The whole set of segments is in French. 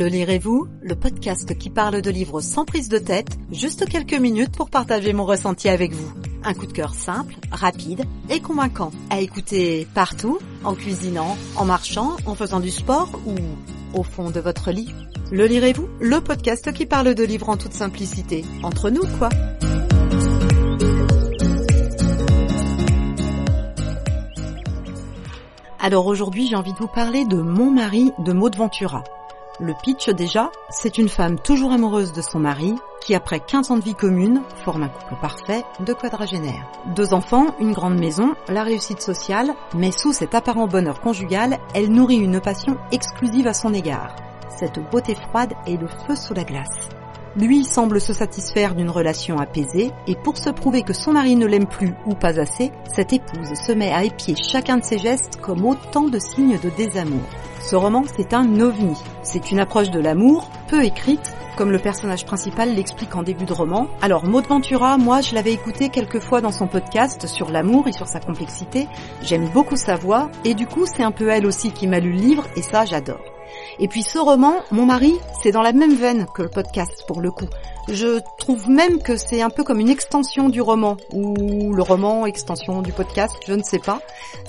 Le lirez-vous Le podcast qui parle de livres sans prise de tête, juste quelques minutes pour partager mon ressenti avec vous. Un coup de cœur simple, rapide et convaincant. À écouter partout, en cuisinant, en marchant, en faisant du sport ou au fond de votre lit. Le lirez-vous Le podcast qui parle de livres en toute simplicité. Entre nous, quoi? Alors aujourd'hui, j'ai envie de vous parler de Mon mari de Maud Ventura. Le pitch déjà, c'est une femme toujours amoureuse de son mari qui après 15 ans de vie commune forme un couple parfait de quadragénaires. Deux enfants, une grande maison, la réussite sociale, mais sous cet apparent bonheur conjugal, elle nourrit une passion exclusive à son égard. Cette beauté froide est le feu sous la glace. Lui semble se satisfaire d'une relation apaisée et pour se prouver que son mari ne l'aime plus ou pas assez, cette épouse se met à épier chacun de ses gestes comme autant de signes de désamour. Ce roman, c'est un ovni. C'est une approche de l'amour, peu écrite, comme le personnage principal l'explique en début de roman. Alors Maud Ventura, moi je l'avais écouté quelques fois dans son podcast sur l'amour et sur sa complexité. J'aime beaucoup sa voix et du coup c'est un peu elle aussi qui m'a lu le livre et ça j'adore. Et puis ce roman, mon mari, c'est dans la même veine que le podcast pour le coup. Je trouve même que c'est un peu comme une extension du roman, ou le roman extension du podcast, je ne sais pas.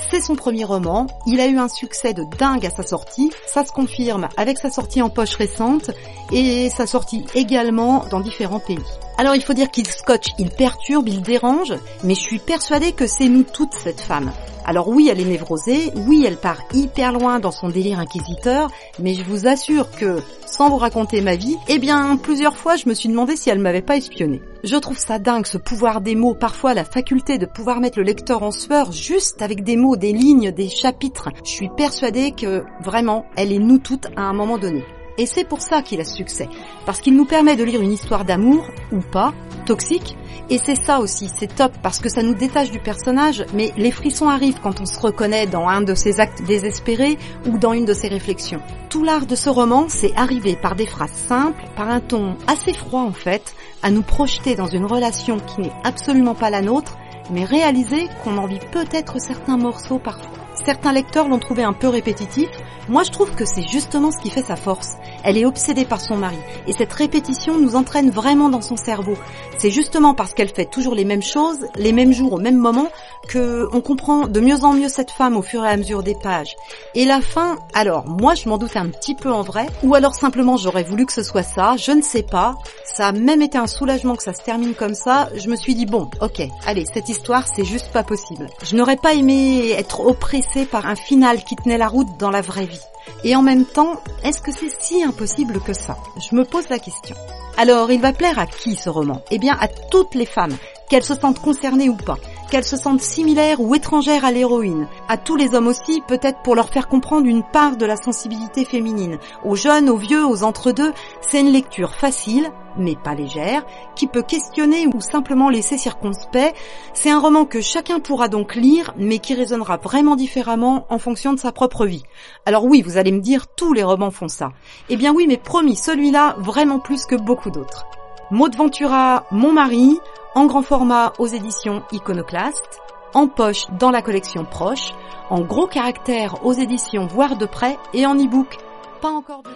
C'est son premier roman, il a eu un succès de dingue à sa sortie, ça se confirme avec sa sortie en poche récente, et sa sortie également dans différents pays. Alors il faut dire qu'il scotche, il perturbe, il dérange, mais je suis persuadée que c'est nous toutes cette femme. Alors oui, elle est névrosée, oui, elle part hyper loin dans son délire inquisiteur, mais je vous assure que, sans vous raconter ma vie, eh bien, plusieurs fois, je me suis demandé si elle m'avait pas espionné. Je trouve ça dingue, ce pouvoir des mots, parfois la faculté de pouvoir mettre le lecteur en sueur juste avec des mots, des lignes, des chapitres. Je suis persuadée que, vraiment, elle est nous toutes à un moment donné. Et c'est pour ça qu'il a succès. Parce qu'il nous permet de lire une histoire d'amour, ou pas, toxique. Et c'est ça aussi, c'est top, parce que ça nous détache du personnage, mais les frissons arrivent quand on se reconnaît dans un de ses actes désespérés ou dans une de ses réflexions. Tout l'art de ce roman, c'est arriver par des phrases simples, par un ton assez froid en fait, à nous projeter dans une relation qui n'est absolument pas la nôtre, mais réaliser qu'on en vit peut-être certains morceaux parfois. Certains lecteurs l'ont trouvé un peu répétitif. Moi, je trouve que c'est justement ce qui fait sa force. Elle est obsédée par son mari. Et cette répétition nous entraîne vraiment dans son cerveau. C'est justement parce qu'elle fait toujours les mêmes choses, les mêmes jours au même moment, que on comprend de mieux en mieux cette femme au fur et à mesure des pages. Et la fin, alors, moi, je m'en doute un petit peu en vrai. Ou alors simplement, j'aurais voulu que ce soit ça. Je ne sais pas. Ça a même été un soulagement que ça se termine comme ça. Je me suis dit, bon, ok, allez, cette histoire, c'est juste pas possible. Je n'aurais pas aimé être oppressée par un final qui tenait la route dans la vraie vie. Et en même temps, est-ce que c'est si impossible que ça? Je me pose la question. Alors, il va plaire à qui ce roman? Eh bien, à toutes les femmes, qu'elles se sentent concernées ou pas qu'elles se sentent similaires ou étrangères à l'héroïne, à tous les hommes aussi, peut-être pour leur faire comprendre une part de la sensibilité féminine, aux jeunes, aux vieux, aux entre-deux, c'est une lecture facile, mais pas légère, qui peut questionner ou simplement laisser circonspect. C'est un roman que chacun pourra donc lire, mais qui résonnera vraiment différemment en fonction de sa propre vie. Alors oui, vous allez me dire, tous les romans font ça. Eh bien oui, mais promis, celui-là, vraiment plus que beaucoup d'autres. Maud Ventura, Mon mari, en grand format aux éditions Iconoclast, en poche dans la collection Proche, en gros caractère aux éditions Voir de près et en e-book. Pas encore de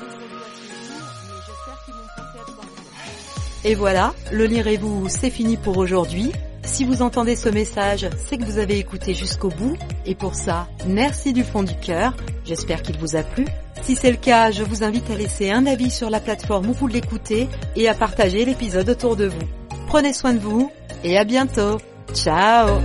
Et voilà, le lirez-vous, c'est fini pour aujourd'hui. Si vous entendez ce message, c'est que vous avez écouté jusqu'au bout, et pour ça, merci du fond du cœur. J'espère qu'il vous a plu. Si c'est le cas, je vous invite à laisser un avis sur la plateforme où vous l'écoutez et à partager l'épisode autour de vous. Prenez soin de vous et à bientôt. Ciao